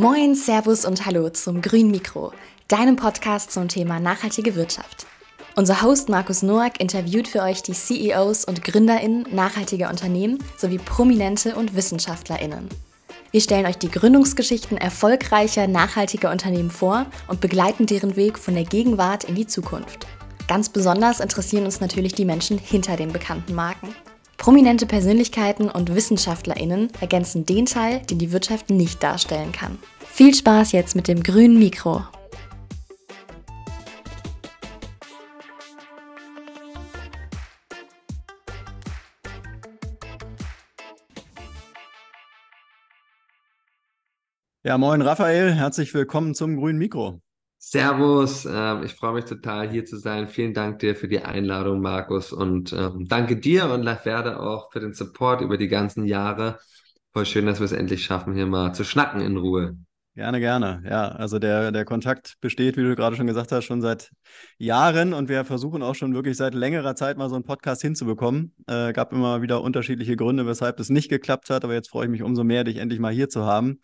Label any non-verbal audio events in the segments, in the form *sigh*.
Moin, Servus und Hallo zum Grün Mikro, deinem Podcast zum Thema nachhaltige Wirtschaft. Unser Host Markus Noack interviewt für euch die CEOs und GründerInnen nachhaltiger Unternehmen sowie Prominente und WissenschaftlerInnen. Wir stellen euch die Gründungsgeschichten erfolgreicher, nachhaltiger Unternehmen vor und begleiten deren Weg von der Gegenwart in die Zukunft. Ganz besonders interessieren uns natürlich die Menschen hinter den bekannten Marken. Prominente Persönlichkeiten und WissenschaftlerInnen ergänzen den Teil, den die Wirtschaft nicht darstellen kann. Viel Spaß jetzt mit dem grünen Mikro. Ja, moin Raphael, herzlich willkommen zum grünen Mikro. Servus, äh, ich freue mich total hier zu sein. Vielen Dank dir für die Einladung, Markus. Und ähm, danke dir und Laferde auch für den Support über die ganzen Jahre. Voll schön, dass wir es endlich schaffen, hier mal zu schnacken in Ruhe. Gerne, gerne. Ja, also der, der Kontakt besteht, wie du gerade schon gesagt hast, schon seit Jahren und wir versuchen auch schon wirklich seit längerer Zeit mal so einen Podcast hinzubekommen. Äh, gab immer wieder unterschiedliche Gründe, weshalb das nicht geklappt hat, aber jetzt freue ich mich umso mehr, dich endlich mal hier zu haben.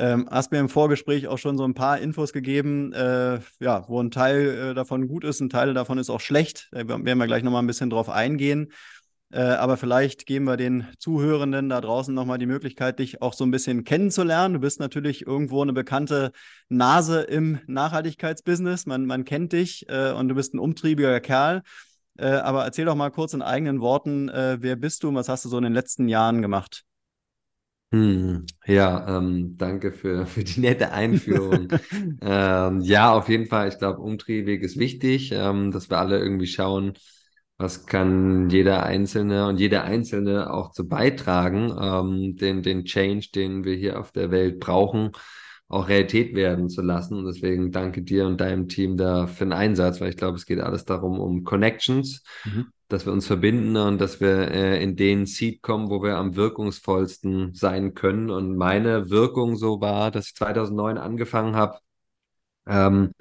Ähm, hast mir im Vorgespräch auch schon so ein paar Infos gegeben, äh, ja, wo ein Teil äh, davon gut ist, ein Teil davon ist auch schlecht. Da werden wir gleich nochmal ein bisschen drauf eingehen. Äh, aber vielleicht geben wir den Zuhörenden da draußen nochmal die Möglichkeit, dich auch so ein bisschen kennenzulernen. Du bist natürlich irgendwo eine bekannte Nase im Nachhaltigkeitsbusiness. Man, man kennt dich äh, und du bist ein umtriebiger Kerl. Äh, aber erzähl doch mal kurz in eigenen Worten, äh, wer bist du und was hast du so in den letzten Jahren gemacht? Hm, ja, ähm, danke für, für die nette Einführung. *laughs* ähm, ja, auf jeden Fall, ich glaube, Umtriebig ist wichtig, ähm, dass wir alle irgendwie schauen, was kann jeder Einzelne und jeder Einzelne auch zu beitragen, ähm, den, den Change, den wir hier auf der Welt brauchen, auch Realität werden zu lassen. Und deswegen danke dir und deinem Team da für den Einsatz, weil ich glaube, es geht alles darum, um Connections. Mhm dass wir uns verbinden und dass wir äh, in den Seed kommen, wo wir am wirkungsvollsten sein können. Und meine Wirkung so war, dass ich 2009 angefangen habe, ähm,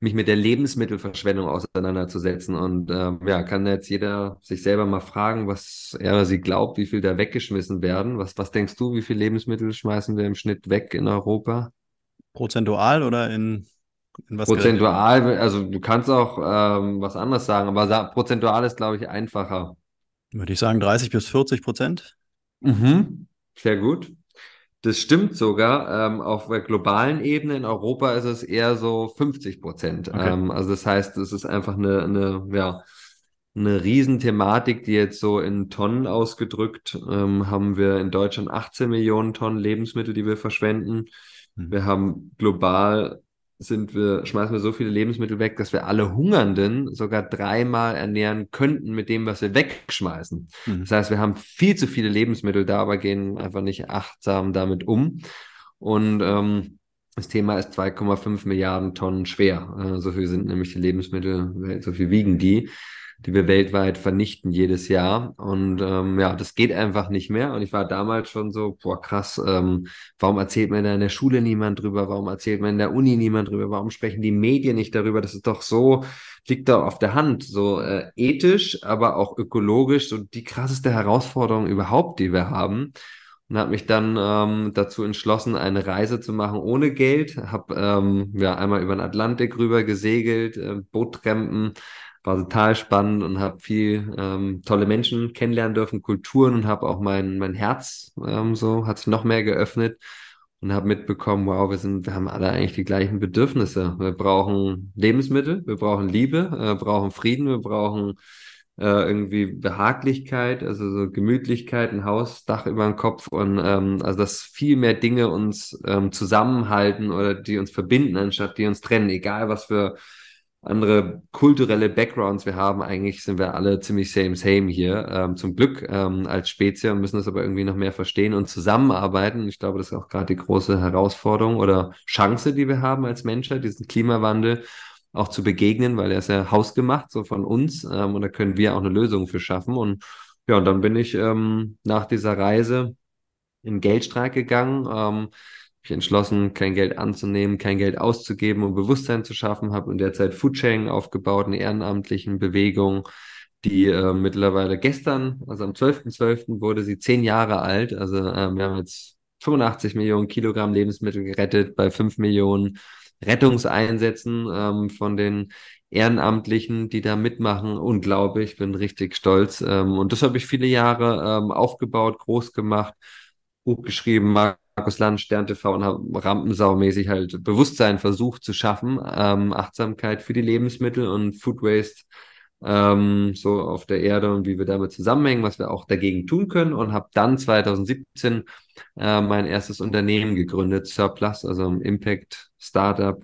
mich mit der Lebensmittelverschwendung auseinanderzusetzen. Und ähm, ja, kann jetzt jeder sich selber mal fragen, was er oder sie glaubt, wie viel da weggeschmissen werden. Was, was denkst du, wie viel Lebensmittel schmeißen wir im Schnitt weg in Europa? Prozentual oder in prozentual, gerechnet? also du kannst auch ähm, was anderes sagen, aber prozentual ist, glaube ich, einfacher. Würde ich sagen 30 bis 40 Prozent. Mhm. Sehr gut. Das stimmt sogar. Ähm, auf der globalen Ebene in Europa ist es eher so 50 Prozent. Okay. Ähm, also das heißt, es ist einfach eine, eine, ja, eine Riesenthematik, die jetzt so in Tonnen ausgedrückt ähm, haben wir in Deutschland 18 Millionen Tonnen Lebensmittel, die wir verschwenden. Mhm. Wir haben global sind wir, schmeißen wir so viele Lebensmittel weg, dass wir alle Hungernden sogar dreimal ernähren könnten mit dem, was wir wegschmeißen. Mhm. Das heißt, wir haben viel zu viele Lebensmittel da, aber gehen einfach nicht achtsam damit um. Und ähm, das Thema ist 2,5 Milliarden Tonnen schwer. Äh, so viel sind nämlich die Lebensmittel, so viel wiegen die die wir weltweit vernichten jedes Jahr. Und ähm, ja, das geht einfach nicht mehr. Und ich war damals schon so, boah, krass, ähm, warum erzählt man da in der Schule niemand drüber? Warum erzählt man in der Uni niemand drüber? Warum sprechen die Medien nicht darüber? Das ist doch so, liegt da auf der Hand, so äh, ethisch, aber auch ökologisch, so die krasseste Herausforderung überhaupt, die wir haben und habe mich dann ähm, dazu entschlossen, eine Reise zu machen ohne Geld. Habe ähm, ja einmal über den Atlantik rüber gesegelt, äh, Bootrampen, war total spannend und habe viel ähm, tolle Menschen kennenlernen dürfen, Kulturen und habe auch mein, mein Herz ähm, so, hat sich noch mehr geöffnet und habe mitbekommen, wow, wir sind, wir haben alle eigentlich die gleichen Bedürfnisse. Wir brauchen Lebensmittel, wir brauchen Liebe, wir brauchen Frieden, wir brauchen äh, irgendwie Behaglichkeit, also so Gemütlichkeit, ein Haus, Dach über dem Kopf und ähm, also dass viel mehr Dinge uns ähm, zusammenhalten oder die uns verbinden, anstatt die uns trennen, egal was für andere kulturelle Backgrounds wir haben. Eigentlich sind wir alle ziemlich same, same hier, ähm, zum Glück ähm, als Spezies müssen das aber irgendwie noch mehr verstehen und zusammenarbeiten. Ich glaube, das ist auch gerade die große Herausforderung oder Chance, die wir haben als Menschheit, diesen Klimawandel auch zu begegnen, weil er ist ja hausgemacht, so von uns, ähm, und da können wir auch eine Lösung für schaffen. Und ja, und dann bin ich ähm, nach dieser Reise in Geldstreik gegangen. Ähm, mich entschlossen, kein Geld anzunehmen, kein Geld auszugeben und Bewusstsein zu schaffen, habe in der Zeit Foodsharing aufgebaut, eine ehrenamtlichen Bewegung, die äh, mittlerweile gestern, also am 12.12. .12. wurde sie zehn Jahre alt. Also äh, wir haben jetzt 85 Millionen Kilogramm Lebensmittel gerettet bei 5 Millionen Rettungseinsätzen ähm, von den Ehrenamtlichen, die da mitmachen. Unglaublich, bin richtig stolz. Ähm, und das habe ich viele Jahre ähm, aufgebaut, groß gemacht, Buch geschrieben, Markus Land, Stern TV und rampensaumäßig halt Bewusstsein versucht zu schaffen, ähm, Achtsamkeit für die Lebensmittel und Food Waste ähm, so auf der Erde und wie wir damit zusammenhängen, was wir auch dagegen tun können und habe dann 2017 äh, mein erstes Unternehmen gegründet, Surplus, also ein Impact Startup,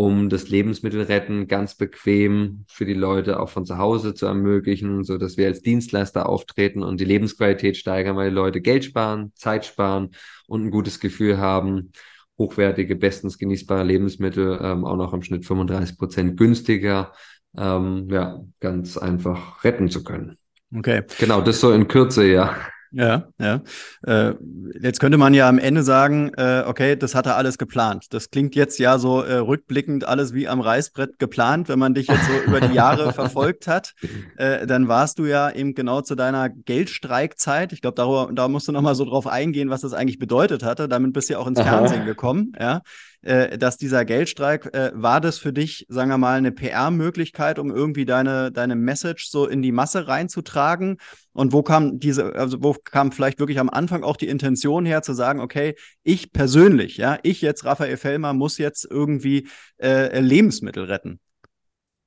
um das Lebensmittelretten ganz bequem für die Leute auch von zu Hause zu ermöglichen, so dass wir als Dienstleister auftreten und die Lebensqualität steigern, weil die Leute Geld sparen, Zeit sparen und ein gutes Gefühl haben, hochwertige, bestens genießbare Lebensmittel ähm, auch noch im Schnitt 35 Prozent günstiger ähm, ja, ganz einfach retten zu können. Okay. Genau, das so in Kürze, ja. Ja, ja. Äh, jetzt könnte man ja am Ende sagen, äh, okay, das hat er alles geplant. Das klingt jetzt ja so äh, rückblickend alles wie am Reißbrett geplant. Wenn man dich jetzt so über die Jahre *laughs* verfolgt hat, äh, dann warst du ja eben genau zu deiner Geldstreikzeit. Ich glaube, darüber, da musst du nochmal so drauf eingehen, was das eigentlich bedeutet hatte. Damit bist du ja auch ins. Fernsehen gekommen, ja äh, dass dieser Geldstreik, äh, war das für dich, sagen wir mal, eine PR-Möglichkeit, um irgendwie deine, deine Message so in die Masse reinzutragen? Und wo kam diese, also wo kam vielleicht wirklich am Anfang auch die Intention her, zu sagen, okay, ich persönlich, ja, ich jetzt, Raphael Fellmer, muss jetzt irgendwie äh, Lebensmittel retten?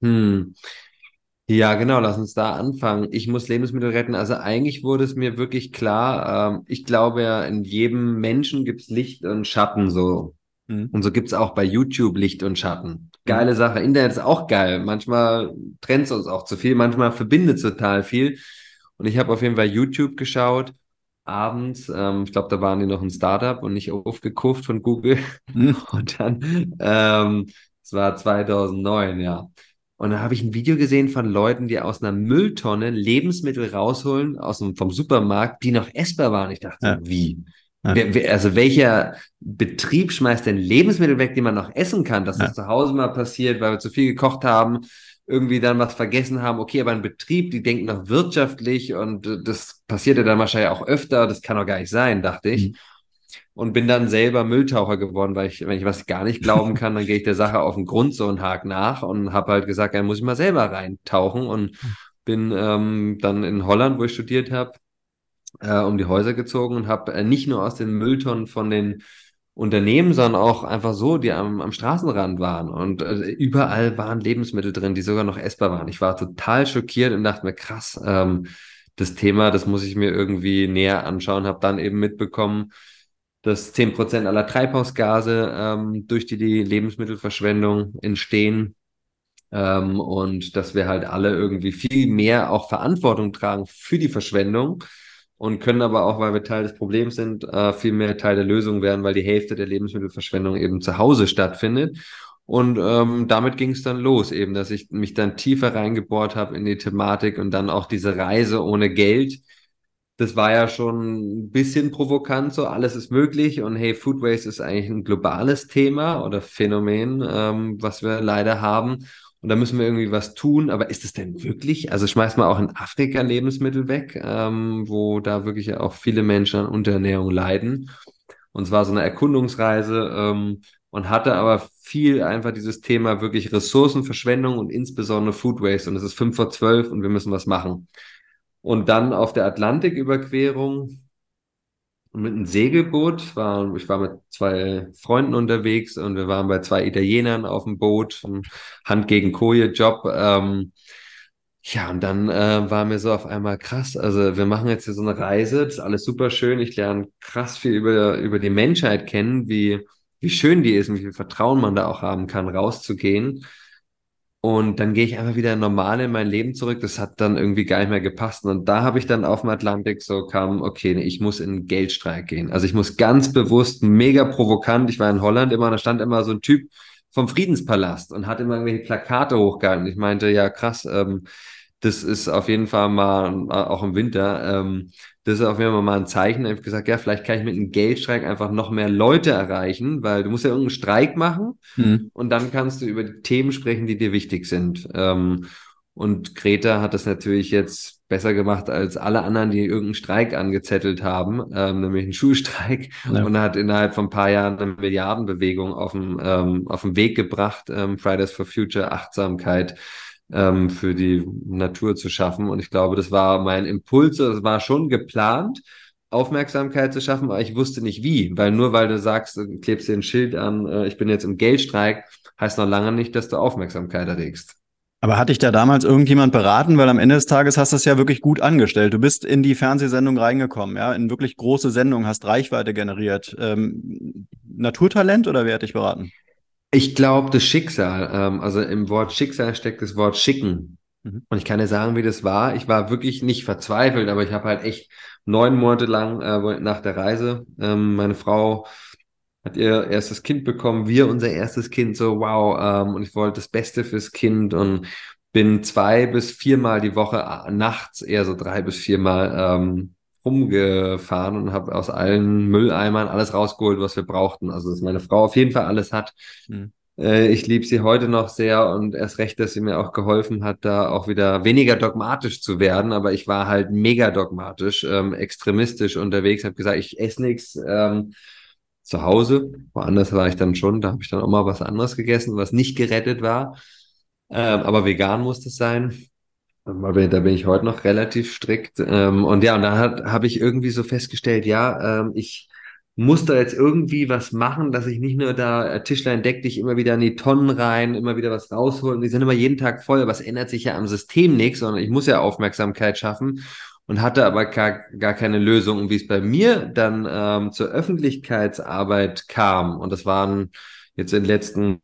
Hm. Ja, genau, lass uns da anfangen. Ich muss Lebensmittel retten. Also eigentlich wurde es mir wirklich klar, ähm, ich glaube ja, in jedem Menschen gibt es Licht und Schatten so. Mhm. Und so gibt es auch bei YouTube Licht und Schatten. Geile mhm. Sache. Internet ist auch geil. Manchmal trennt es uns auch zu viel, manchmal verbindet es total viel. Und ich habe auf jeden Fall YouTube geschaut, abends. Ähm, ich glaube, da waren die noch ein Startup und nicht aufgekauft von Google. Mhm. *laughs* Und dann, ähm, es war 2009, ja. Und da habe ich ein Video gesehen von Leuten, die aus einer Mülltonne Lebensmittel rausholen aus dem, vom Supermarkt, die noch essbar waren. Ich dachte, ja. wie? Ja. Also welcher Betrieb schmeißt denn Lebensmittel weg, die man noch essen kann? Dass ja. das zu Hause mal passiert, weil wir zu viel gekocht haben, irgendwie dann was vergessen haben. Okay, aber ein Betrieb, die denken noch wirtschaftlich und das passiert ja dann wahrscheinlich auch öfter. Das kann doch gar nicht sein, dachte ich. Mhm. Und bin dann selber Mülltaucher geworden, weil ich, wenn ich was gar nicht glauben kann, dann gehe ich der Sache auf den Grund so einen Haken nach und habe halt gesagt, ja, muss ich mal selber reintauchen und mhm. bin ähm, dann in Holland, wo ich studiert habe, äh, um die Häuser gezogen und habe äh, nicht nur aus den Mülltonnen von den Unternehmen, sondern auch einfach so, die am, am Straßenrand waren. Und äh, überall waren Lebensmittel drin, die sogar noch essbar waren. Ich war total schockiert und dachte mir, krass, ähm, das Thema, das muss ich mir irgendwie näher anschauen. Habe dann eben mitbekommen, dass zehn Prozent aller Treibhausgase ähm, durch die, die Lebensmittelverschwendung entstehen. Ähm, und dass wir halt alle irgendwie viel mehr auch Verantwortung tragen für die Verschwendung und können aber auch, weil wir Teil des Problems sind, äh, viel mehr Teil der Lösung werden, weil die Hälfte der Lebensmittelverschwendung eben zu Hause stattfindet. Und ähm, damit ging es dann los, eben, dass ich mich dann tiefer reingebohrt habe in die Thematik und dann auch diese Reise ohne Geld. Das war ja schon ein bisschen provokant, so alles ist möglich und hey, Food Waste ist eigentlich ein globales Thema oder Phänomen, ähm, was wir leider haben und da müssen wir irgendwie was tun. Aber ist es denn wirklich? Also schmeißt man auch in Afrika Lebensmittel weg, ähm, wo da wirklich auch viele Menschen an Unterernährung leiden. Und zwar so eine Erkundungsreise ähm, und hatte aber viel einfach dieses Thema wirklich Ressourcenverschwendung und insbesondere Food Waste. Und es ist fünf vor zwölf und wir müssen was machen. Und dann auf der Atlantiküberquerung mit einem Segelboot. War, ich war mit zwei Freunden unterwegs und wir waren bei zwei Italienern auf dem Boot, Hand gegen Koje Job. Ähm, ja, und dann äh, war mir so auf einmal krass. Also wir machen jetzt hier so eine Reise, das ist alles super schön. Ich lerne krass viel über, über die Menschheit kennen, wie, wie schön die ist und wie viel Vertrauen man da auch haben kann, rauszugehen. Und dann gehe ich einfach wieder normal in mein Leben zurück. Das hat dann irgendwie gar nicht mehr gepasst. Und da habe ich dann auf dem Atlantik so kam, okay, ich muss in einen Geldstreik gehen. Also ich muss ganz bewusst, mega provokant. Ich war in Holland immer, da stand immer so ein Typ vom Friedenspalast und hat immer irgendwelche Plakate hochgehalten. Ich meinte, ja krass, ähm, das ist auf jeden Fall mal, auch im Winter, ähm, das ist auf jeden Fall mal ein Zeichen. Ich habe gesagt, ja, vielleicht kann ich mit einem Geldstreik einfach noch mehr Leute erreichen, weil du musst ja irgendeinen Streik machen mhm. und dann kannst du über die Themen sprechen, die dir wichtig sind. Ähm, und Greta hat das natürlich jetzt besser gemacht als alle anderen, die irgendeinen Streik angezettelt haben, ähm, nämlich einen Schulstreik ja. und hat innerhalb von ein paar Jahren eine Milliardenbewegung auf den, ähm, auf den Weg gebracht, ähm, Fridays for Future, Achtsamkeit ähm, für die Natur zu schaffen. Und ich glaube, das war mein Impuls, das war schon geplant. Aufmerksamkeit zu schaffen, aber ich wusste nicht wie, weil nur weil du sagst, du klebst dir ein Schild an, äh, ich bin jetzt im Geldstreik, heißt noch lange nicht, dass du Aufmerksamkeit erregst. Aber hat dich da damals irgendjemand beraten? Weil am Ende des Tages hast du es ja wirklich gut angestellt. Du bist in die Fernsehsendung reingekommen, ja, in wirklich große Sendungen, hast Reichweite generiert. Ähm, Naturtalent oder wer hat dich beraten? Ich glaube, das Schicksal, ähm, also im Wort Schicksal steckt das Wort Schicken. Mhm. Und ich kann dir sagen, wie das war. Ich war wirklich nicht verzweifelt, aber ich habe halt echt neun Monate lang äh, nach der Reise ähm, meine Frau hat ihr erstes Kind bekommen, wir unser erstes Kind, so wow, ähm, und ich wollte das Beste fürs Kind und bin zwei bis viermal die Woche nachts, eher so drei bis viermal ähm, rumgefahren und habe aus allen Mülleimern alles rausgeholt, was wir brauchten. Also dass meine Frau auf jeden Fall alles hat. Mhm. Äh, ich liebe sie heute noch sehr und erst recht, dass sie mir auch geholfen hat, da auch wieder weniger dogmatisch zu werden. Aber ich war halt mega dogmatisch, ähm, extremistisch unterwegs, habe gesagt, ich esse nichts. Ähm, zu Hause. Woanders war ich dann schon, da habe ich dann auch mal was anderes gegessen, was nicht gerettet war. Ähm, aber vegan muss es sein. Da bin ich heute noch relativ strikt. Ähm, und ja, und da habe ich irgendwie so festgestellt, ja, ähm, ich muss da jetzt irgendwie was machen, dass ich nicht nur da äh, Tischlein deck dich immer wieder in die Tonnen rein, immer wieder was rausholen. Die sind immer jeden Tag voll, aber es ändert sich ja am System nichts, sondern ich muss ja Aufmerksamkeit schaffen und hatte aber gar, gar keine Lösung. Und wie es bei mir dann ähm, zur Öffentlichkeitsarbeit kam, und das waren jetzt in den letzten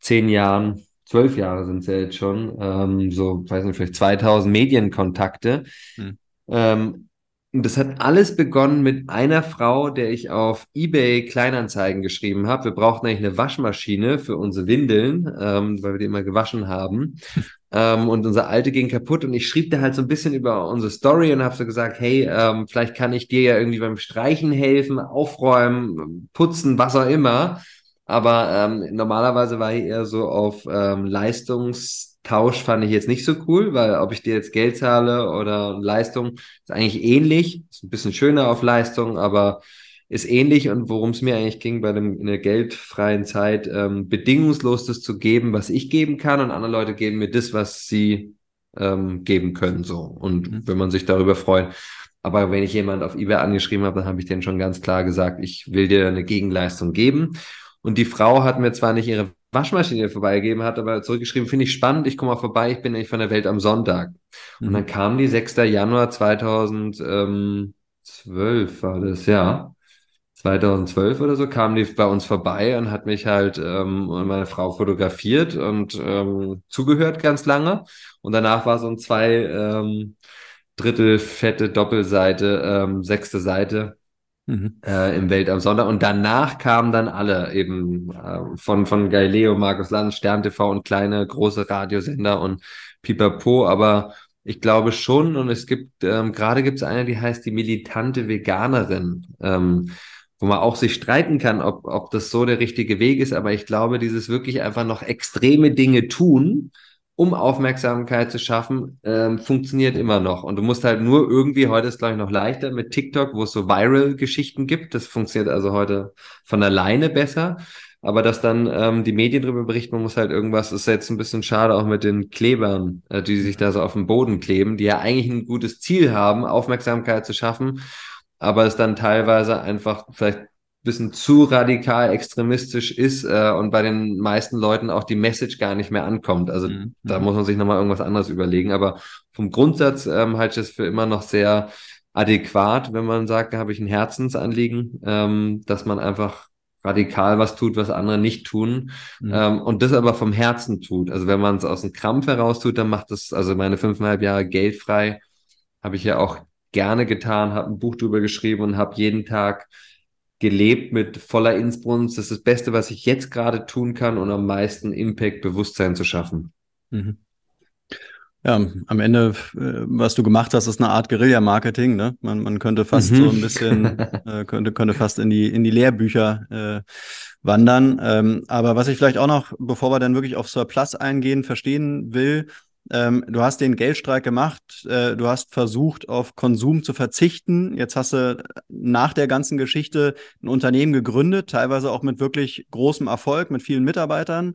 zehn Jahren, zwölf Jahre sind es ja jetzt schon, ähm, so, weiß nicht, vielleicht 2000 Medienkontakte. Hm. Ähm, und das hat alles begonnen mit einer Frau, der ich auf eBay Kleinanzeigen geschrieben habe. Wir brauchten eigentlich eine Waschmaschine für unsere Windeln, ähm, weil wir die immer gewaschen haben. *laughs* ähm, und unser alte ging kaputt und ich schrieb da halt so ein bisschen über unsere Story und habe so gesagt, hey, ähm, vielleicht kann ich dir ja irgendwie beim Streichen helfen, aufräumen, putzen, was auch immer. Aber ähm, normalerweise war ich eher so auf ähm, Leistungs Tausch fand ich jetzt nicht so cool, weil ob ich dir jetzt Geld zahle oder Leistung, ist eigentlich ähnlich. Ist ein bisschen schöner auf Leistung, aber ist ähnlich und worum es mir eigentlich ging bei dem in der geldfreien Zeit, ähm, bedingungslos das zu geben, was ich geben kann und andere Leute geben mir das, was sie ähm, geben können. So. Und mhm. wenn man sich darüber freut. Aber wenn ich jemand auf eBay angeschrieben habe, dann habe ich denen schon ganz klar gesagt, ich will dir eine Gegenleistung geben. Und die Frau hat mir zwar nicht ihre Waschmaschine vorbeigegeben hat, aber zurückgeschrieben, finde ich spannend, ich komme mal vorbei, ich bin nämlich von der Welt am Sonntag. Mhm. Und dann kam die 6. Januar 2012 war das, ja. 2012 oder so kam die bei uns vorbei und hat mich halt ähm, und meine Frau fotografiert und ähm, zugehört ganz lange. Und danach war so ein zwei ähm, Drittel fette Doppelseite, ähm, sechste Seite Mhm. Äh, im Welt am Sonntag. Und danach kamen dann alle eben äh, von, von Galileo, Markus Lanz, Stern TV und kleine, große Radiosender und Pipapo. Aber ich glaube schon, und es gibt, ähm, gerade gibt es eine, die heißt die militante Veganerin, ähm, wo man auch sich streiten kann, ob, ob das so der richtige Weg ist. Aber ich glaube, dieses wirklich einfach noch extreme Dinge tun, um Aufmerksamkeit zu schaffen, ähm, funktioniert immer noch. Und du musst halt nur irgendwie, heute ist glaube ich noch leichter mit TikTok, wo es so Viral-Geschichten gibt. Das funktioniert also heute von alleine besser. Aber dass dann ähm, die Medien darüber berichten, man muss halt irgendwas, ist jetzt ein bisschen schade auch mit den Klebern, äh, die sich da so auf den Boden kleben, die ja eigentlich ein gutes Ziel haben, Aufmerksamkeit zu schaffen, aber es dann teilweise einfach vielleicht bisschen zu radikal extremistisch ist äh, und bei den meisten Leuten auch die Message gar nicht mehr ankommt. Also mhm. da muss man sich nochmal irgendwas anderes überlegen. Aber vom Grundsatz ähm, halte ich es für immer noch sehr adäquat, wenn man sagt, da habe ich ein Herzensanliegen, ähm, dass man einfach radikal was tut, was andere nicht tun mhm. ähm, und das aber vom Herzen tut. Also wenn man es aus dem Krampf heraus tut, dann macht das, also meine fünfeinhalb Jahre geldfrei habe ich ja auch gerne getan, habe ein Buch drüber geschrieben und habe jeden Tag gelebt mit voller Inbrunst. Das ist das Beste, was ich jetzt gerade tun kann und am meisten Impact, Bewusstsein zu schaffen. Mhm. Ja, am Ende, äh, was du gemacht hast, ist eine Art Guerilla-Marketing. Ne? Man, man könnte fast mhm. so ein bisschen, äh, könnte, könnte fast in die, in die Lehrbücher äh, wandern. Ähm, aber was ich vielleicht auch noch, bevor wir dann wirklich auf Surplus eingehen, verstehen will, Ähm, du hast den Geldstreik gemacht, äh, du hast versucht, auf Konsum zu verzichten. Jetzt hast du nach der ganzen Geschichte ein Unternehmen gegründet, teilweise auch mit wirklich großem Erfolg, mit vielen Mitarbeitern.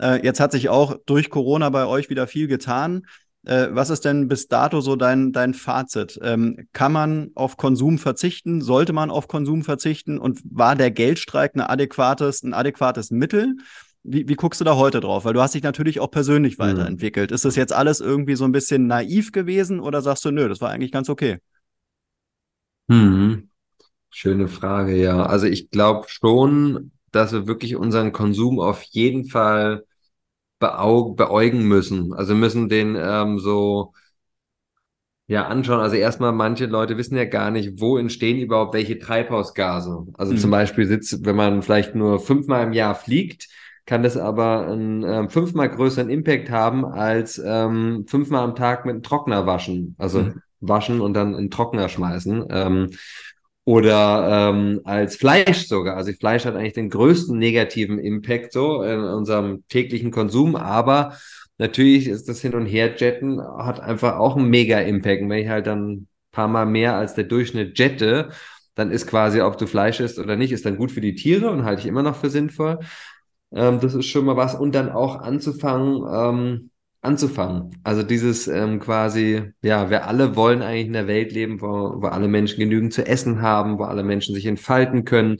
Äh, jetzt hat sich auch durch Corona bei euch wieder viel getan. Äh, was ist denn bis dato so dein, dein Fazit? Ähm, kann man auf Konsum verzichten? Sollte man auf Konsum verzichten? Und war der Geldstreik eine adäquates, ein adäquates Mittel? Wie, wie guckst du da heute drauf? Weil du hast dich natürlich auch persönlich mhm. weiterentwickelt. Ist das jetzt alles irgendwie so ein bisschen naiv gewesen oder sagst du, nö, das war eigentlich ganz okay? Mhm. Schöne Frage, ja. Also ich glaube schon, dass wir wirklich unseren Konsum auf jeden Fall beäugen müssen. Also müssen den ähm, so ja, anschauen. Also erstmal, manche Leute wissen ja gar nicht, wo entstehen überhaupt welche Treibhausgase. Also mhm. zum Beispiel sitzt, wenn man vielleicht nur fünfmal im Jahr fliegt, kann das aber einen ähm, fünfmal größeren Impact haben als ähm, fünfmal am Tag mit einem Trockner waschen. Also mhm. waschen und dann in Trockner schmeißen. Ähm, oder ähm, als Fleisch sogar. Also Fleisch hat eigentlich den größten negativen Impact so in unserem täglichen Konsum, aber natürlich ist das Hin- und Herjetten hat einfach auch einen Mega-Impact. Und wenn ich halt dann ein paar Mal mehr als der Durchschnitt jette, dann ist quasi, ob du Fleisch isst oder nicht, ist dann gut für die Tiere und halte ich immer noch für sinnvoll. Ähm, das ist schon mal was. Und dann auch anzufangen, ähm, anzufangen. Also dieses ähm, quasi, ja, wir alle wollen eigentlich in der Welt leben, wo, wo alle Menschen genügend zu essen haben, wo alle Menschen sich entfalten können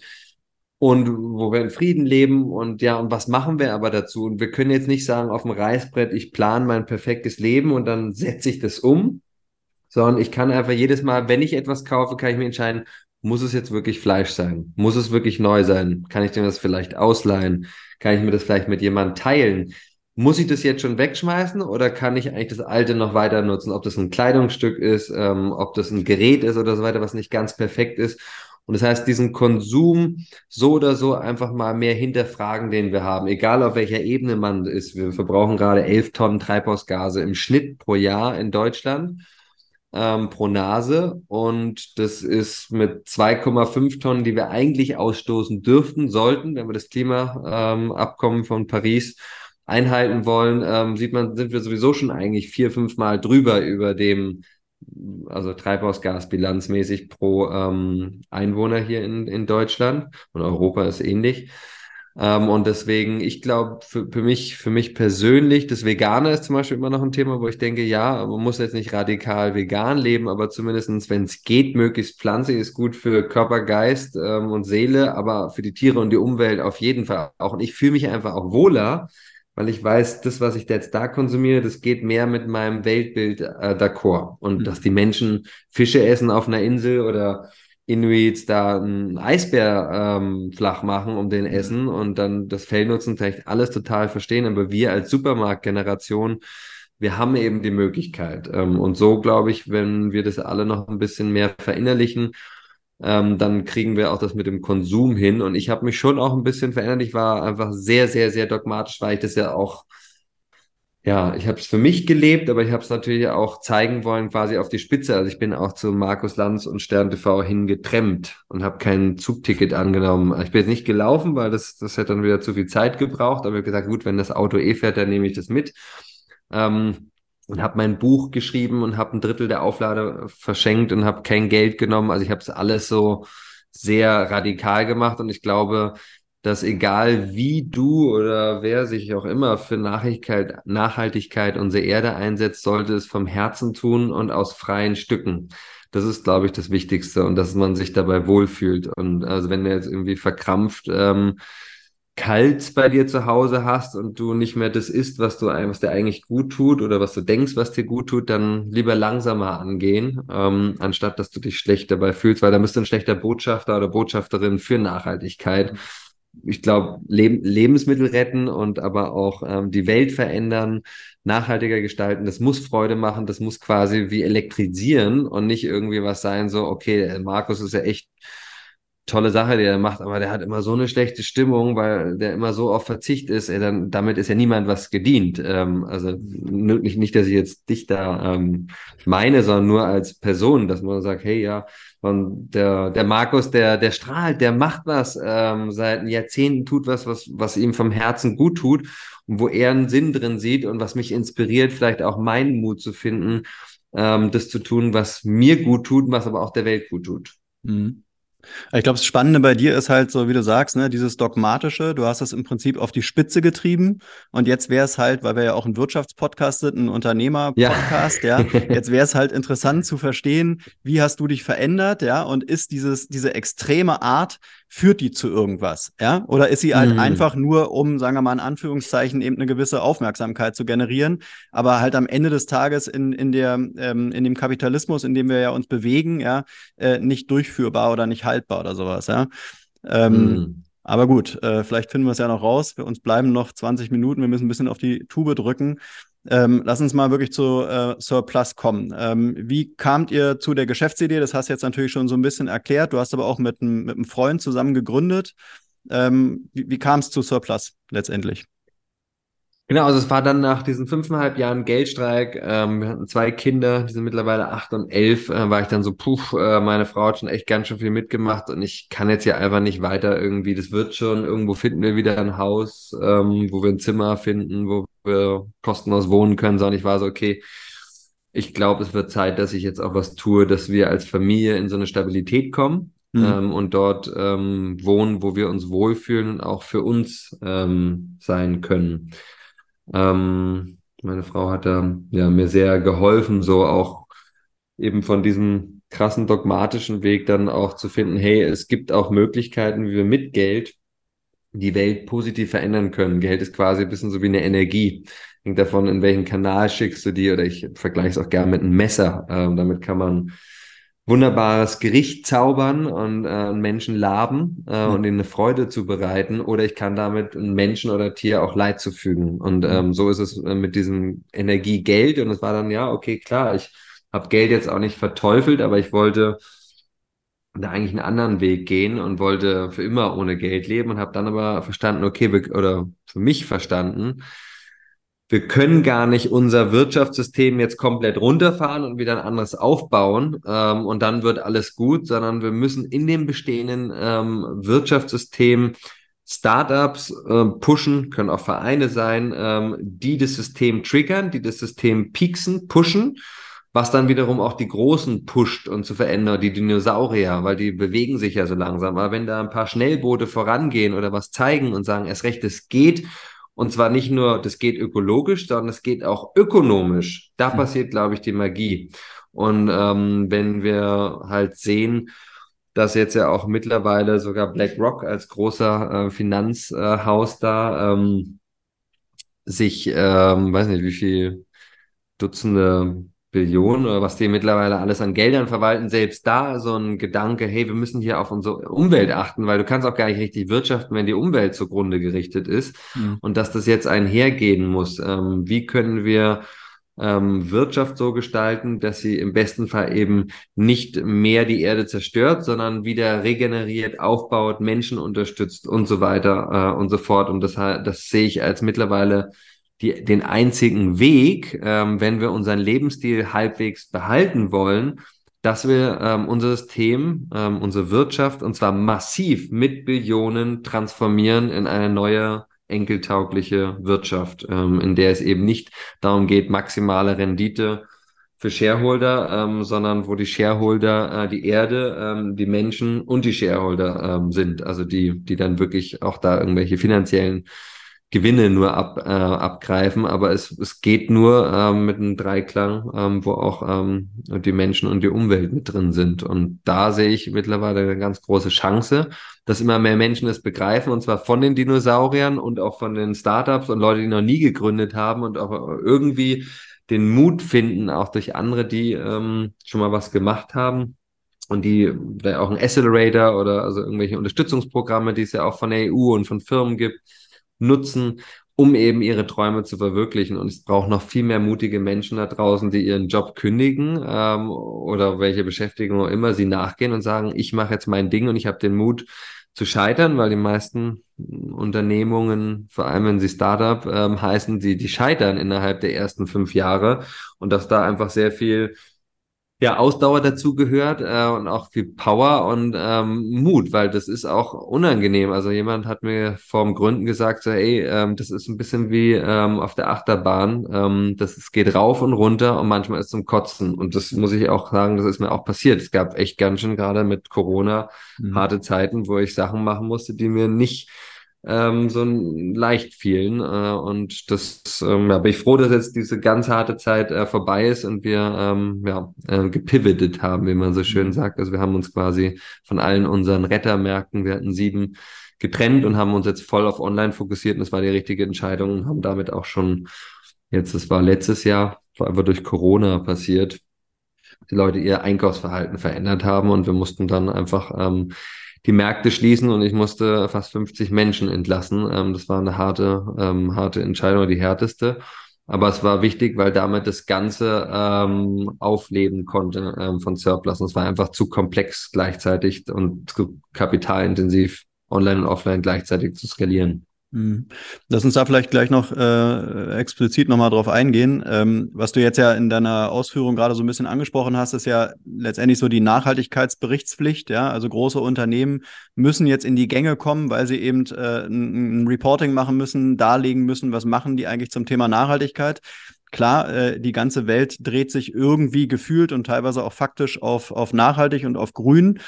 und wo wir in Frieden leben und ja, und was machen wir aber dazu? Und wir können jetzt nicht sagen auf dem Reißbrett, ich plane mein perfektes Leben und dann setze ich das um, sondern ich kann einfach jedes Mal, wenn ich etwas kaufe, kann ich mir entscheiden, muss es jetzt wirklich Fleisch sein? Muss es wirklich neu sein? Kann ich dem das vielleicht ausleihen? Kann ich mir das vielleicht mit jemandem teilen? Muss ich das jetzt schon wegschmeißen oder kann ich eigentlich das alte noch weiter nutzen? Ob das ein Kleidungsstück ist, ähm, ob das ein Gerät ist oder so weiter, was nicht ganz perfekt ist. Und das heißt, diesen Konsum so oder so einfach mal mehr hinterfragen, den wir haben, egal auf welcher Ebene man ist. Wir verbrauchen gerade elf Tonnen Treibhausgase im Schnitt pro Jahr in Deutschland ähm, pro Nase und das ist mit 2,5 Tonnen, die wir eigentlich ausstoßen dürften, sollten, wenn wir das Klimaabkommen ähm, von Paris einhalten wollen, ähm, sieht man, sind wir sowieso schon eigentlich vier, fünf Mal drüber über dem, also Treibhausgasbilanzmäßig pro ähm, Einwohner hier in, in Deutschland und Europa ist ähnlich. Ähm, und deswegen, ich glaube, für, für, mich, für mich persönlich, das Vegane ist zum Beispiel immer noch ein Thema, wo ich denke, ja, man muss jetzt nicht radikal vegan leben, aber zumindestens, wenn es geht, möglichst Pflanze ist gut für Körper, Geist ähm, und Seele, aber für die Tiere und die Umwelt auf jeden Fall auch. Und ich fühle mich einfach auch wohler, weil ich weiß, das, was ich jetzt da konsumiere, das geht mehr mit meinem Weltbild äh, d'accord. Und mhm. dass die Menschen Fische essen auf einer Insel oder Inuits da einen Eisbär ähm, flach machen, um den essen und dann das Fell nutzen, vielleicht alles total verstehen. Aber wir als Supermarktgeneration, wir haben eben die Möglichkeit. Ähm, und so glaube ich, wenn wir das alle noch ein bisschen mehr verinnerlichen, ähm, dann kriegen wir auch das mit dem Konsum hin. Und ich habe mich schon auch ein bisschen verändert. Ich war einfach sehr, sehr, sehr dogmatisch, weil ich das ja auch ja, ich habe es für mich gelebt, aber ich habe es natürlich auch zeigen wollen, quasi auf die Spitze. Also ich bin auch zu Markus Lanz und Stern TV hingetrennt und habe kein Zugticket angenommen. Ich bin jetzt nicht gelaufen, weil das, das hätte dann wieder zu viel Zeit gebraucht, aber ich habe gesagt, gut, wenn das Auto eh fährt, dann nehme ich das mit. Ähm, und habe mein Buch geschrieben und habe ein Drittel der Auflage verschenkt und habe kein Geld genommen. Also ich habe es alles so sehr radikal gemacht und ich glaube, dass egal wie du oder wer sich auch immer für Nachhaltigkeit, Nachhaltigkeit unsere Erde einsetzt, sollte es vom Herzen tun und aus freien Stücken. Das ist, glaube ich, das Wichtigste und dass man sich dabei wohlfühlt. Und also wenn du jetzt irgendwie verkrampft ähm, kalt bei dir zu Hause hast und du nicht mehr das isst, was du was dir eigentlich gut tut oder was du denkst, was dir gut tut, dann lieber langsamer angehen, ähm, anstatt dass du dich schlecht dabei fühlst, weil dann bist du ein schlechter Botschafter oder Botschafterin für Nachhaltigkeit ich glaube, Leb Lebensmittel retten und aber auch ähm, die Welt verändern, nachhaltiger gestalten, das muss Freude machen, das muss quasi wie elektrisieren und nicht irgendwie was sein, so, okay, Markus ist ja echt tolle Sache, die er macht, aber der hat immer so eine schlechte Stimmung, weil der immer so auf Verzicht ist, er dann, damit ist ja niemand was gedient. Ähm, also nicht, nicht, dass ich jetzt dich da ähm, meine, sondern nur als Person, dass man sagt, hey ja, Und der, der Markus, der, der strahlt, der macht was, ähm, seit Jahrzehnten tut was, was, was ihm vom Herzen gut tut und wo er einen Sinn drin sieht und was mich inspiriert, vielleicht auch meinen Mut zu finden, ähm, das zu tun, was mir gut tut, was aber auch der Welt gut tut. Mhm. Ich glaube, das Spannende bei dir ist halt so, wie du sagst, ne, dieses Dogmatische. Du hast das im Prinzip auf die Spitze getrieben. Und jetzt wäre es halt, weil wir ja auch ein Wirtschaftspodcast sind, ein Unternehmer-Podcast, ja. ja. *laughs* Jetzt wäre es halt interessant zu verstehen, wie hast du dich verändert, ja, und ist dieses, diese extreme Art führt die zu irgendwas, ja? Oder ist sie halt mhm. einfach nur, um, sagen wir mal in Anführungszeichen, eben eine gewisse Aufmerksamkeit zu generieren, aber halt am Ende des Tages in, in, der, ähm, in dem Kapitalismus, in dem wir ja uns bewegen, ja, äh, nicht durchführbar oder nicht haltbar oder sowas, ja? Ähm, mhm. Aber gut, äh, vielleicht finden wir es ja noch raus. Für uns bleiben noch 20 Minuten. Wir müssen ein bisschen auf die Tube drücken. Ähm, lass uns mal wirklich zu äh, Surplus kommen. Ähm, wie kamt ihr zu der Geschäftsidee? Das hast du jetzt natürlich schon so ein bisschen erklärt. Du hast aber auch mit, einem Freund zusammen gegründet. Ähm, wie, wie kam es zu Surplus letztendlich? Genau, also es war dann nach diesen fünfeinhalb Jahren Geldstreik, ähm, wir hatten zwei Kinder, die sind mittlerweile acht und elf, äh, war ich dann so, puh, äh, meine Frau hat schon echt ganz schön viel mitgemacht und ich kann jetzt ja einfach nicht weiter irgendwie, das wird schon, irgendwo finden wir wieder ein Haus, ähm, wo wir ein Zimmer finden, wo wir kostenlos wohnen können, sondern ich war so, okay, ich glaube, es wird Zeit, dass ich jetzt auch was tue, dass wir als Familie in so eine Stabilität kommen. Mhm. Ähm, und dort ähm, wohnen, wo wir uns wohlfühlen und auch für uns ähm, sein können. Ähm, meine Frau hat da ja, mir sehr geholfen, so auch eben von diesem krassen dogmatischen Weg dann auch zu finden, hey, es gibt auch Möglichkeiten, wie wir mit Geld die Welt positiv verändern können. Geld ist quasi ein bisschen so wie eine Energie. Hängt davon, in welchen Kanal schickst du die, oder ich vergleiche es auch gerne mit einem Messer. Ähm, damit kann man wunderbares Gericht zaubern und äh, Menschen laben äh, mhm. und ihnen eine Freude zu bereiten oder ich kann damit Menschen oder Tier auch Leid zufügen. Und ähm, so ist es äh, mit diesem Energiegeld. Und es war dann ja okay klar ich habe Geld jetzt auch nicht verteufelt aber ich wollte da eigentlich einen anderen Weg gehen und wollte für immer ohne Geld leben und habe dann aber verstanden okay oder für mich verstanden wir können gar nicht unser Wirtschaftssystem jetzt komplett runterfahren und wieder ein anderes aufbauen ähm, und dann wird alles gut, sondern wir müssen in dem bestehenden ähm, Wirtschaftssystem Startups äh, pushen, können auch Vereine sein, ähm, die das System triggern, die das System pieksen, pushen, was dann wiederum auch die Großen pusht und zu verändern, die Dinosaurier, weil die bewegen sich ja so langsam. Aber wenn da ein paar Schnellboote vorangehen oder was zeigen und sagen, es recht, es geht, und zwar nicht nur, das geht ökologisch, sondern es geht auch ökonomisch. Da mhm. passiert, glaube ich, die Magie. Und ähm, wenn wir halt sehen, dass jetzt ja auch mittlerweile sogar BlackRock als großer äh, Finanzhaus äh, da ähm, sich, ähm, weiß nicht, wie viel Dutzende Billionen oder was die mittlerweile alles an Geldern verwalten, selbst da so ein Gedanke, hey, wir müssen hier auf unsere Umwelt achten, weil du kannst auch gar nicht richtig wirtschaften, wenn die Umwelt zugrunde gerichtet ist mhm. und dass das jetzt einhergehen muss. Ähm, wie können wir ähm, Wirtschaft so gestalten, dass sie im besten Fall eben nicht mehr die Erde zerstört, sondern wieder regeneriert, aufbaut, Menschen unterstützt und so weiter äh, und so fort. Und das, das sehe ich als mittlerweile die, den einzigen Weg, ähm, wenn wir unseren Lebensstil halbwegs behalten wollen, dass wir ähm, unser System, ähm, unsere Wirtschaft und zwar massiv mit Billionen transformieren in eine neue enkeltaugliche Wirtschaft, ähm, in der es eben nicht darum geht, maximale Rendite für Shareholder, ähm, sondern wo die Shareholder äh, die Erde, ähm, die Menschen und die Shareholder ähm, sind, also die, die dann wirklich auch da irgendwelche finanziellen Gewinne nur ab, äh, abgreifen, aber es, es geht nur ähm, mit einem Dreiklang, ähm, wo auch ähm, die Menschen und die Umwelt mit drin sind. Und da sehe ich mittlerweile eine ganz große Chance, dass immer mehr Menschen es begreifen, und zwar von den Dinosauriern und auch von den Startups und Leute, die noch nie gegründet haben und auch irgendwie den Mut finden, auch durch andere, die ähm, schon mal was gemacht haben, und die auch ein Accelerator oder also irgendwelche Unterstützungsprogramme, die es ja auch von der EU und von Firmen gibt, nutzen, um eben ihre Träume zu verwirklichen. Und es braucht noch viel mehr mutige Menschen da draußen, die ihren Job kündigen ähm, oder welche Beschäftigung auch immer sie nachgehen und sagen, ich mache jetzt mein Ding und ich habe den Mut zu scheitern, weil die meisten Unternehmungen, vor allem wenn sie Startup ähm, heißen, die, die scheitern innerhalb der ersten fünf Jahre und dass da einfach sehr viel ja, Ausdauer dazu gehört äh, und auch viel Power und ähm, Mut, weil das ist auch unangenehm. Also jemand hat mir vorm Gründen gesagt, so, ey, ähm, das ist ein bisschen wie ähm, auf der Achterbahn. Ähm, das es geht rauf und runter und manchmal ist zum Kotzen. Und das muss ich auch sagen, das ist mir auch passiert. Es gab echt ganz schön gerade mit Corona mhm. harte Zeiten, wo ich Sachen machen musste, die mir nicht ähm, so leicht fielen. Äh, und das, ähm, ja, bin ich froh, dass jetzt diese ganz harte Zeit äh, vorbei ist und wir ähm, ja, äh, gepivotet haben, wie man so schön mhm. sagt. Also wir haben uns quasi von allen unseren Rettermärkten, wir hatten sieben, getrennt und haben uns jetzt voll auf Online fokussiert und das war die richtige Entscheidung und haben damit auch schon jetzt, das war letztes Jahr, war aber durch Corona passiert, die Leute ihr Einkaufsverhalten verändert haben und wir mussten dann einfach ähm, die Märkte schließen und ich musste fast 50 Menschen entlassen. Ähm, das war eine harte, ähm, harte Entscheidung, die härteste. Aber es war wichtig, weil damit das Ganze ähm, aufleben konnte ähm, von Surplus. Und es war einfach zu komplex gleichzeitig und zu kapitalintensiv, online und offline gleichzeitig zu skalieren. Mhm. Lass uns da vielleicht gleich noch äh, explizit nochmal drauf eingehen. Ähm, was du jetzt ja in deiner Ausführung gerade so ein bisschen angesprochen hast, ist ja letztendlich so die Nachhaltigkeitsberichtspflicht. Ja, also große Unternehmen müssen jetzt in die Gänge kommen, weil sie eben äh, ein, ein Reporting machen müssen, darlegen müssen, was machen die eigentlich zum Thema Nachhaltigkeit. Klar, äh, die ganze Welt dreht sich irgendwie gefühlt und teilweise auch faktisch auf, auf nachhaltig und auf grün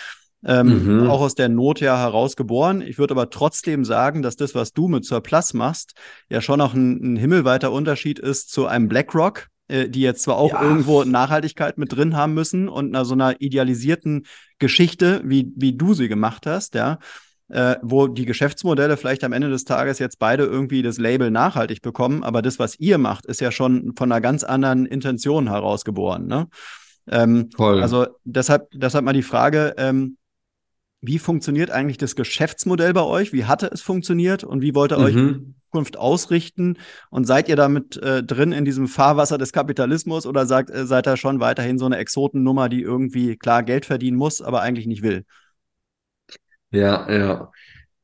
ähm, mhm. auch aus der Not ja heraus geboren. Ich würde aber trotzdem sagen, dass das, was du mit Surplus machst, ja schon noch ein, ein himmelweiter Unterschied ist zu einem BlackRock, äh, die jetzt zwar auch ja. irgendwo Nachhaltigkeit mit drin haben müssen und einer so einer idealisierten Geschichte, wie, wie du sie gemacht hast, ja. Äh, wo die Geschäftsmodelle vielleicht am Ende des Tages jetzt beide irgendwie das Label nachhaltig bekommen, aber das, was ihr macht, ist ja schon von einer ganz anderen Intention herausgeboren. Ne? Ähm, Toll. Also deshalb, deshalb mal die Frage, ähm, wie funktioniert eigentlich das Geschäftsmodell bei euch? Wie hatte es funktioniert und wie wollt ihr mhm. euch in Zukunft ausrichten? Und seid ihr damit äh, drin in diesem Fahrwasser des Kapitalismus oder sagt, äh, seid ihr schon weiterhin so eine Exotennummer, die irgendwie klar Geld verdienen muss, aber eigentlich nicht will? Ja, ja.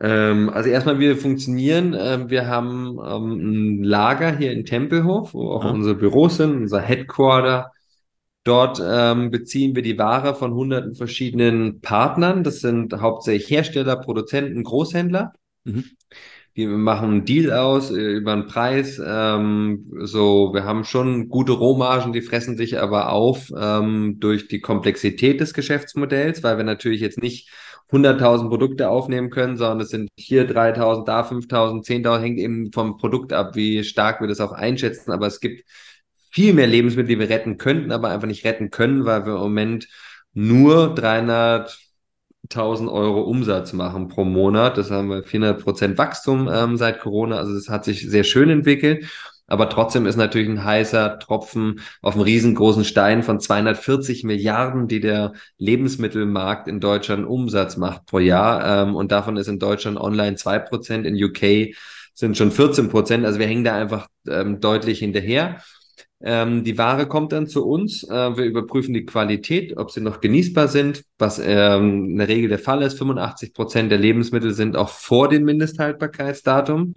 Ähm, also erstmal, wir funktionieren. Ähm, wir haben ähm, ein Lager hier in Tempelhof, wo auch ja. unsere Büros sind, unser Headquarter. Dort ähm, beziehen wir die Ware von hunderten verschiedenen Partnern. Das sind hauptsächlich Hersteller, Produzenten, Großhändler. Mhm. Wir machen einen Deal aus äh, über einen Preis. Ähm, so, wir haben schon gute Rohmargen, die fressen sich aber auf ähm, durch die Komplexität des Geschäftsmodells, weil wir natürlich jetzt nicht 100.000 Produkte aufnehmen können, sondern es sind hier 3.000, da 5.000, 10.000, hängt eben vom Produkt ab, wie stark wir das auch einschätzen. Aber es gibt viel mehr Lebensmittel, die wir retten könnten, aber einfach nicht retten können, weil wir im Moment nur 300.000 Euro Umsatz machen pro Monat. Das haben wir 400 Prozent Wachstum ähm, seit Corona. Also das hat sich sehr schön entwickelt. Aber trotzdem ist natürlich ein heißer Tropfen auf einem riesengroßen Stein von 240 Milliarden, die der Lebensmittelmarkt in Deutschland Umsatz macht pro Jahr. Ähm, und davon ist in Deutschland online zwei Prozent, in UK sind schon 14 Prozent. Also wir hängen da einfach ähm, deutlich hinterher. Ähm, die Ware kommt dann zu uns. Äh, wir überprüfen die Qualität, ob sie noch genießbar sind, was ähm, in der Regel der Fall ist. 85 Prozent der Lebensmittel sind auch vor dem Mindesthaltbarkeitsdatum,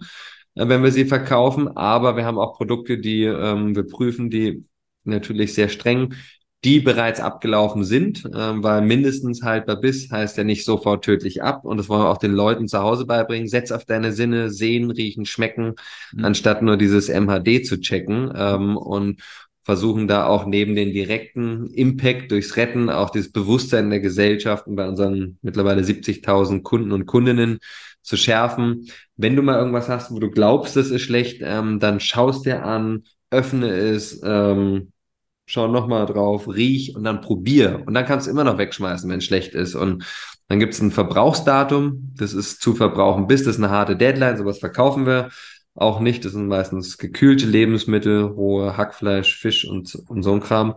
äh, wenn wir sie verkaufen. Aber wir haben auch Produkte, die ähm, wir prüfen, die natürlich sehr streng die bereits abgelaufen sind, äh, weil mindestens haltbar bis heißt ja nicht sofort tödlich ab. Und das wollen wir auch den Leuten zu Hause beibringen. Setz auf deine Sinne, sehen, riechen, schmecken, mhm. anstatt nur dieses MHD zu checken. Ähm, und versuchen da auch neben den direkten Impact durchs Retten auch dieses Bewusstsein der Gesellschaft und bei unseren mittlerweile 70.000 Kunden und Kundinnen zu schärfen. Wenn du mal irgendwas hast, wo du glaubst, es ist schlecht, ähm, dann schaust dir an, öffne es, ähm, schau nochmal drauf, riech und dann probier. Und dann kannst du immer noch wegschmeißen, wenn es schlecht ist. Und dann gibt es ein Verbrauchsdatum, das ist zu verbrauchen bis, das eine harte Deadline, sowas verkaufen wir auch nicht. Das sind meistens gekühlte Lebensmittel, rohe Hackfleisch, Fisch und, und so ein Kram.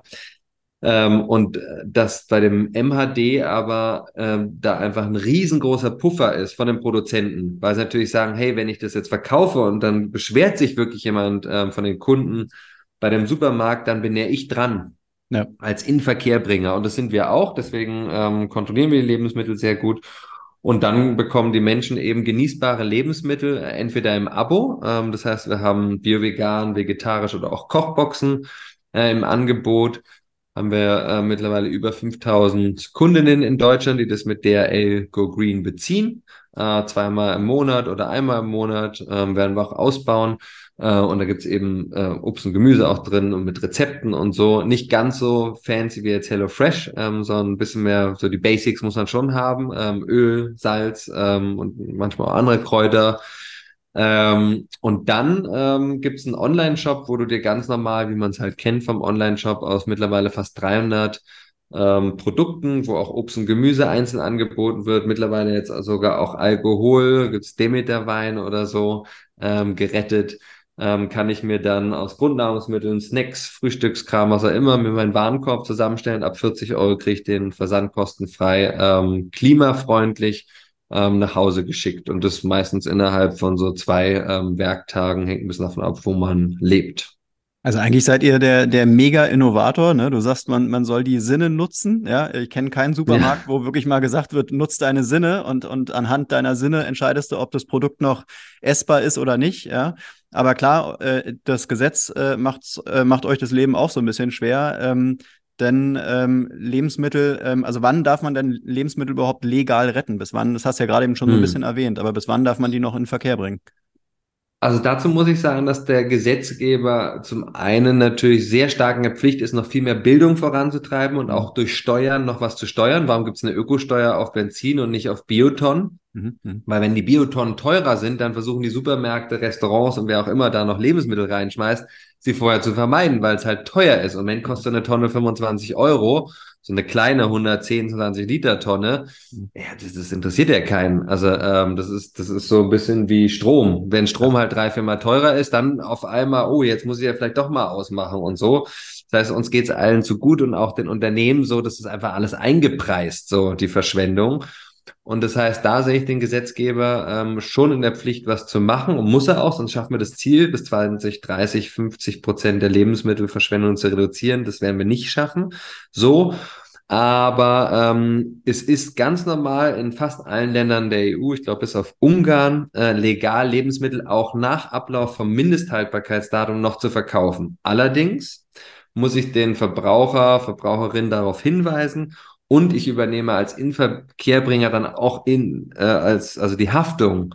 Ähm, und dass bei dem MHD aber ähm, da einfach ein riesengroßer Puffer ist von den Produzenten, weil sie natürlich sagen, hey, wenn ich das jetzt verkaufe und dann beschwert sich wirklich jemand ähm, von den Kunden, bei dem Supermarkt, dann bin ja ich dran. Ja. Als Inverkehrbringer. Und das sind wir auch. Deswegen ähm, kontrollieren wir die Lebensmittel sehr gut. Und dann bekommen die Menschen eben genießbare Lebensmittel, äh, entweder im Abo. Ähm, das heißt, wir haben bio-vegan, vegetarisch oder auch Kochboxen äh, im Angebot. haben wir äh, mittlerweile über 5000 Kundinnen in Deutschland, die das mit DRL Go Green beziehen. Äh, zweimal im Monat oder einmal im Monat äh, werden wir auch ausbauen. Äh, und da gibt's eben äh, Obst und Gemüse auch drin und mit Rezepten und so. Nicht ganz so fancy wie jetzt Hello Fresh, ähm, sondern ein bisschen mehr, so die Basics muss man schon haben. Ähm, Öl, Salz ähm, und manchmal auch andere Kräuter. Ähm, und dann ähm, gibt es einen Online-Shop, wo du dir ganz normal, wie man es halt kennt vom Online-Shop aus mittlerweile fast 300 ähm, Produkten, wo auch Obst und Gemüse einzeln angeboten wird, mittlerweile jetzt sogar auch Alkohol, gibt's Demeter-Wein oder so, ähm, gerettet, ähm, kann ich mir dann aus Grundnahrungsmitteln, Snacks, Frühstückskram, was auch immer, mir meinen Warenkorb zusammenstellen. Ab 40 Euro kriege ich den Versand kostenfrei, ähm, klimafreundlich ähm, nach Hause geschickt und das meistens innerhalb von so zwei ähm, Werktagen, hängt ein bisschen davon ab, wo man lebt. Also eigentlich seid ihr der, der Mega-Innovator, ne? Du sagst, man, man soll die Sinne nutzen. Ja, ich kenne keinen Supermarkt, ja. wo wirklich mal gesagt wird, nutz deine Sinne und, und anhand deiner Sinne entscheidest du, ob das Produkt noch essbar ist oder nicht. Ja, aber klar, äh, das Gesetz äh, macht, äh, macht euch das Leben auch so ein bisschen schwer. Ähm, denn ähm, Lebensmittel, ähm, also wann darf man denn Lebensmittel überhaupt legal retten? Bis wann, das hast du ja gerade eben schon hm. so ein hm. bisschen erwähnt, aber bis wann darf man die noch in den Verkehr bringen? Also dazu muss ich sagen, dass der Gesetzgeber zum einen natürlich sehr stark in der Pflicht ist, noch viel mehr Bildung voranzutreiben und auch durch Steuern noch was zu steuern. Warum gibt es eine Ökosteuer auf Benzin und nicht auf Biotonnen? Mhm, mhm. Weil wenn die Biotonnen teurer sind, dann versuchen die Supermärkte, Restaurants und wer auch immer da noch Lebensmittel reinschmeißt, sie vorher zu vermeiden, weil es halt teuer ist. Und wenn kostet eine Tonne 25 Euro, so eine kleine 110, 20 Liter Tonne, mhm. ja, das, das interessiert ja keinen. Also ähm, das ist das ist so ein bisschen wie Strom. Wenn Strom halt drei, vier Mal teurer ist, dann auf einmal, oh, jetzt muss ich ja vielleicht doch mal ausmachen und so. Das heißt, uns geht's allen zu gut und auch den Unternehmen so, das ist einfach alles eingepreist, so die Verschwendung. Und das heißt, da sehe ich den Gesetzgeber ähm, schon in der Pflicht, was zu machen und muss er auch, sonst schaffen wir das Ziel, bis 2030 50 Prozent der Lebensmittelverschwendung zu reduzieren. Das werden wir nicht schaffen. So. Aber ähm, es ist ganz normal in fast allen Ländern der EU, ich glaube bis auf Ungarn, äh, legal Lebensmittel auch nach Ablauf vom Mindesthaltbarkeitsdatum noch zu verkaufen. Allerdings muss ich den Verbraucher, Verbraucherin darauf hinweisen und ich übernehme als Inverkehrbringer dann auch in, äh, als, also die Haftung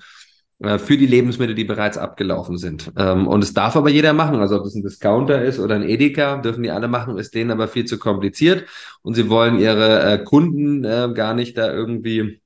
äh, für die Lebensmittel, die bereits abgelaufen sind. Ähm, und es darf aber jeder machen. Also ob es ein Discounter ist oder ein Edeka, dürfen die alle machen, ist denen aber viel zu kompliziert. Und sie wollen ihre äh, Kunden äh, gar nicht da irgendwie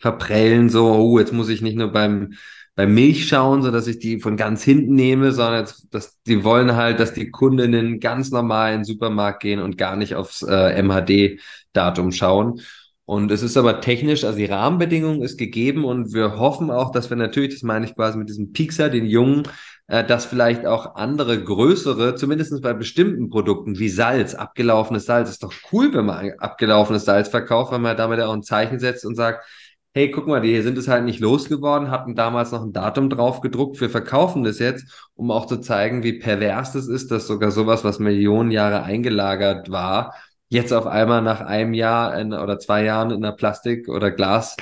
verprellen, so, oh, jetzt muss ich nicht nur beim beim Milch schauen, so dass ich die von ganz hinten nehme, sondern jetzt, dass die wollen halt, dass die Kundinnen ganz normal in den Supermarkt gehen und gar nicht aufs äh, MHD-Datum schauen. Und es ist aber technisch, also die Rahmenbedingung ist gegeben und wir hoffen auch, dass wir natürlich, das meine ich quasi mit diesem Pixar, den Jungen, äh, dass vielleicht auch andere größere, zumindest bei bestimmten Produkten wie Salz, abgelaufenes Salz, ist doch cool, wenn man abgelaufenes Salz verkauft, weil man damit auch ein Zeichen setzt und sagt, hey, guck mal, die sind es halt nicht losgeworden, hatten damals noch ein Datum drauf gedruckt, wir verkaufen das jetzt, um auch zu zeigen, wie pervers das ist, dass sogar sowas, was Millionen Jahre eingelagert war, jetzt auf einmal nach einem Jahr in, oder zwei Jahren in der Plastik oder Glas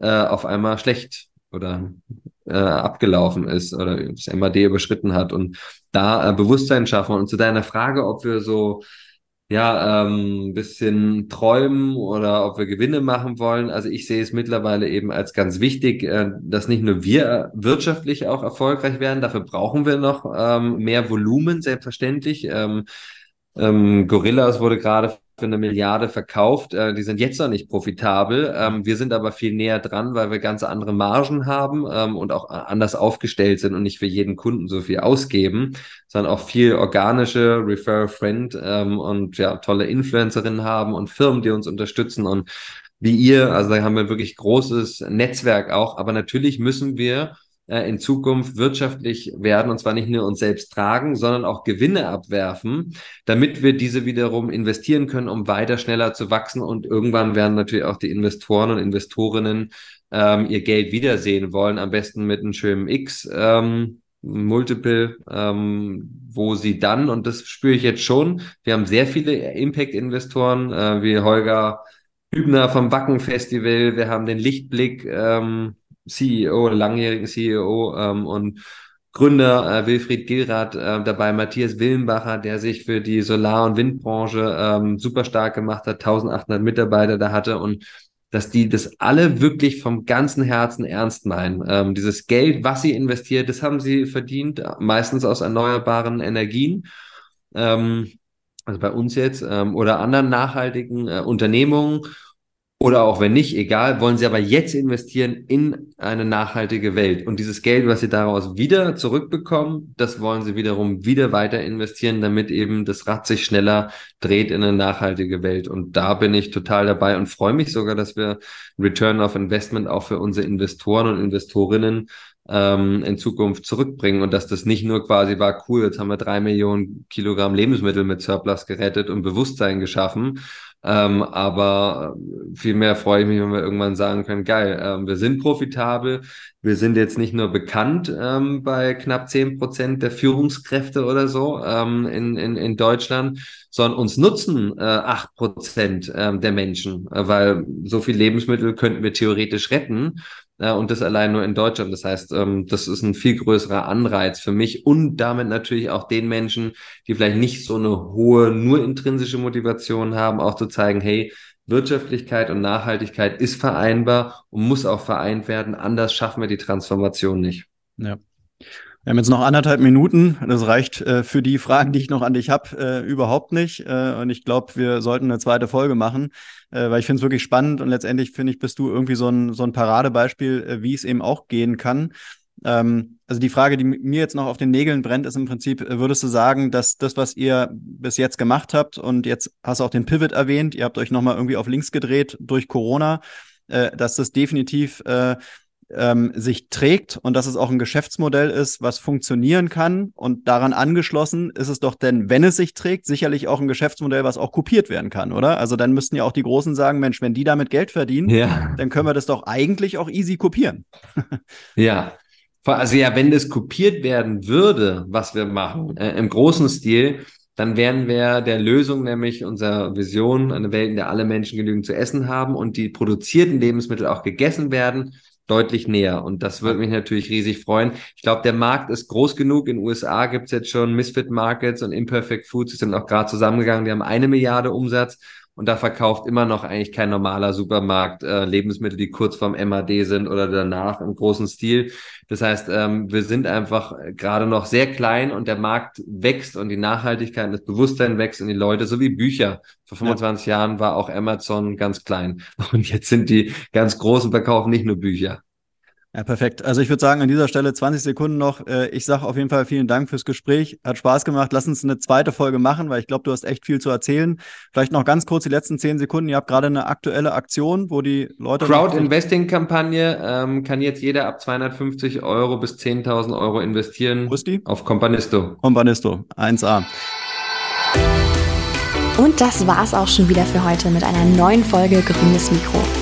äh, auf einmal schlecht oder äh, abgelaufen ist oder das MAD überschritten hat und da äh, Bewusstsein schaffen. Und zu deiner Frage, ob wir so ja, ähm, ein bisschen träumen oder ob wir Gewinne machen wollen. Also ich sehe es mittlerweile eben als ganz wichtig, äh, dass nicht nur wir wirtschaftlich auch erfolgreich werden, dafür brauchen wir noch ähm, mehr Volumen, selbstverständlich. Ähm, ähm, Gorillas wurde gerade für eine Milliarde verkauft. Äh, die sind jetzt noch nicht profitabel. Ähm, wir sind aber viel näher dran, weil wir ganz andere Margen haben ähm, und auch anders aufgestellt sind und nicht für jeden Kunden so viel ausgeben, sondern auch viel organische Refer Friend ähm, und ja, tolle Influencerinnen haben und Firmen, die uns unterstützen und wie ihr. Also da haben wir wirklich großes Netzwerk auch. Aber natürlich müssen wir äh, in Zukunft wirtschaftlich werden und zwar nicht nur uns selbst tragen, sondern auch Gewinne abwerfen, damit wir diese wiederum investieren können, um weiter schneller zu wachsen und irgendwann werden natürlich auch die Investoren und Investorinnen ähm, ihr Geld wiedersehen wollen, am besten mit einem schönen X. Ähm, Multiple, ähm, wo sie dann, und das spüre ich jetzt schon, wir haben sehr viele Impact-Investoren, äh, wie Holger Hübner vom Wacken Festival, wir haben den Lichtblick, ähm, CEO, langjährigen CEO ähm, und Gründer äh, Wilfried Gilrath äh, dabei, Matthias Willenbacher, der sich für die Solar- und Windbranche ähm, super stark gemacht hat, 1800 Mitarbeiter da hatte und dass die das alle wirklich vom ganzen Herzen ernst meinen. Ähm, dieses Geld, was sie investiert, das haben sie verdient, meistens aus erneuerbaren Energien. Ähm, also bei uns jetzt ähm, oder anderen nachhaltigen äh, Unternehmungen oder auch wenn nicht, egal, wollen sie aber jetzt investieren in eine nachhaltige Welt. Und dieses Geld, was sie daraus wieder zurückbekommen, das wollen sie wiederum wieder weiter investieren, damit eben das Rad sich schneller dreht in eine nachhaltige Welt. Und da bin ich total dabei und freue mich sogar, dass wir Return of Investment auch für unsere Investoren und Investorinnen ähm, in Zukunft zurückbringen und dass das nicht nur quasi war, cool, jetzt haben wir drei Millionen Kilogramm Lebensmittel mit Surplus gerettet und Bewusstsein geschaffen, ähm, aber äh, vielmehr freue ich mich, wenn wir irgendwann sagen können, geil, ähm, wir sind profitabel, wir sind jetzt nicht nur bekannt ähm, bei knapp zehn Prozent der Führungskräfte oder so ähm, in, in, in Deutschland, sondern uns nutzen äh, acht äh, Prozent ähm, der Menschen, äh, weil so viel Lebensmittel könnten wir theoretisch retten und das allein nur in Deutschland. Das heißt, ähm, das ist ein viel größerer Anreiz für mich und damit natürlich auch den Menschen, die vielleicht nicht so eine hohe, nur intrinsische Motivation haben, auch zu zeigen, hey, Wirtschaftlichkeit und Nachhaltigkeit ist vereinbar und muss auch vereint werden. Anders schaffen wir die Transformation nicht. Ja. Wir haben jetzt noch anderthalb Minuten. Das reicht äh, für die Fragen, die ich noch an dich habe, äh, überhaupt nicht. Äh, und ich glaube, wir sollten eine zweite Folge machen, äh, weil ich finde es wirklich spannend und letztendlich finde ich, bist du irgendwie so ein, so ein Paradebeispiel, äh, wie es eben auch gehen kann. Ähm, also die Frage, die mir jetzt noch auf den Nägeln brennt, ist im Prinzip, äh, würdest du sagen, dass das, was ihr bis jetzt gemacht habt und jetzt hast du auch den Pivot erwähnt, ihr habt euch nochmal irgendwie auf links gedreht durch Corona, dass das definitiv ähm, sich trägt und dass es auch ein Geschäftsmodell ist, was funktionieren kann. Und daran angeschlossen ist es doch denn, wenn es sich trägt, sicherlich auch ein Geschäftsmodell, was auch kopiert werden kann, oder? Also dann müssten ja auch die Großen sagen, Mensch, wenn die damit Geld verdienen, ja. dann können wir das doch eigentlich auch easy kopieren. *laughs* ja. Also ja, wenn das kopiert werden würde, was wir machen, äh, im großen Stil, dann wären wir der Lösung, nämlich unserer Vision, eine Welt, in der alle Menschen genügend zu essen haben und die produzierten Lebensmittel auch gegessen werden, deutlich näher. Und das würde mich natürlich riesig freuen. Ich glaube, der Markt ist groß genug. In den USA gibt es jetzt schon Misfit Markets und Imperfect Foods, die sind auch gerade zusammengegangen. Die haben eine Milliarde Umsatz. Und da verkauft immer noch eigentlich kein normaler Supermarkt äh, Lebensmittel, die kurz vorm MAD sind oder danach im großen Stil. Das heißt, ähm, wir sind einfach gerade noch sehr klein und der Markt wächst und die Nachhaltigkeit und das Bewusstsein wächst und die Leute, so wie Bücher. Vor 25 ja. Jahren war auch Amazon ganz klein. *laughs* Und jetzt sind die ganz großen verkaufen nicht nur Bücher. Ja, perfekt. Also ich würde sagen, an dieser Stelle 20 Sekunden noch. Äh, ich sage auf jeden Fall vielen Dank fürs Gespräch. Hat Spaß gemacht. Lass uns eine zweite Folge machen, weil ich glaube, du hast echt viel zu erzählen. Vielleicht noch ganz kurz die letzten 10 Sekunden. Ihr habt gerade eine aktuelle Aktion, wo die Leute. Crowd-Investing-Kampagne ähm, kann jetzt jeder ab 250 Euro bis 10.000 Euro investieren. Wo ist die? Auf Companisto. Companisto, 1A. Und das war's auch schon wieder für heute mit einer neuen Folge Grünes Mikro.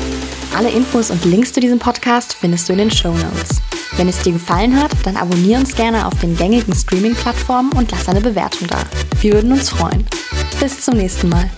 Alle Infos und Links zu diesem Podcast findest du in den Show Notes. Wenn es dir gefallen hat, dann abonniere uns gerne auf den gängigen Streaming-Plattformen und lass eine Bewertung da. Wir würden uns freuen. Bis zum nächsten Mal.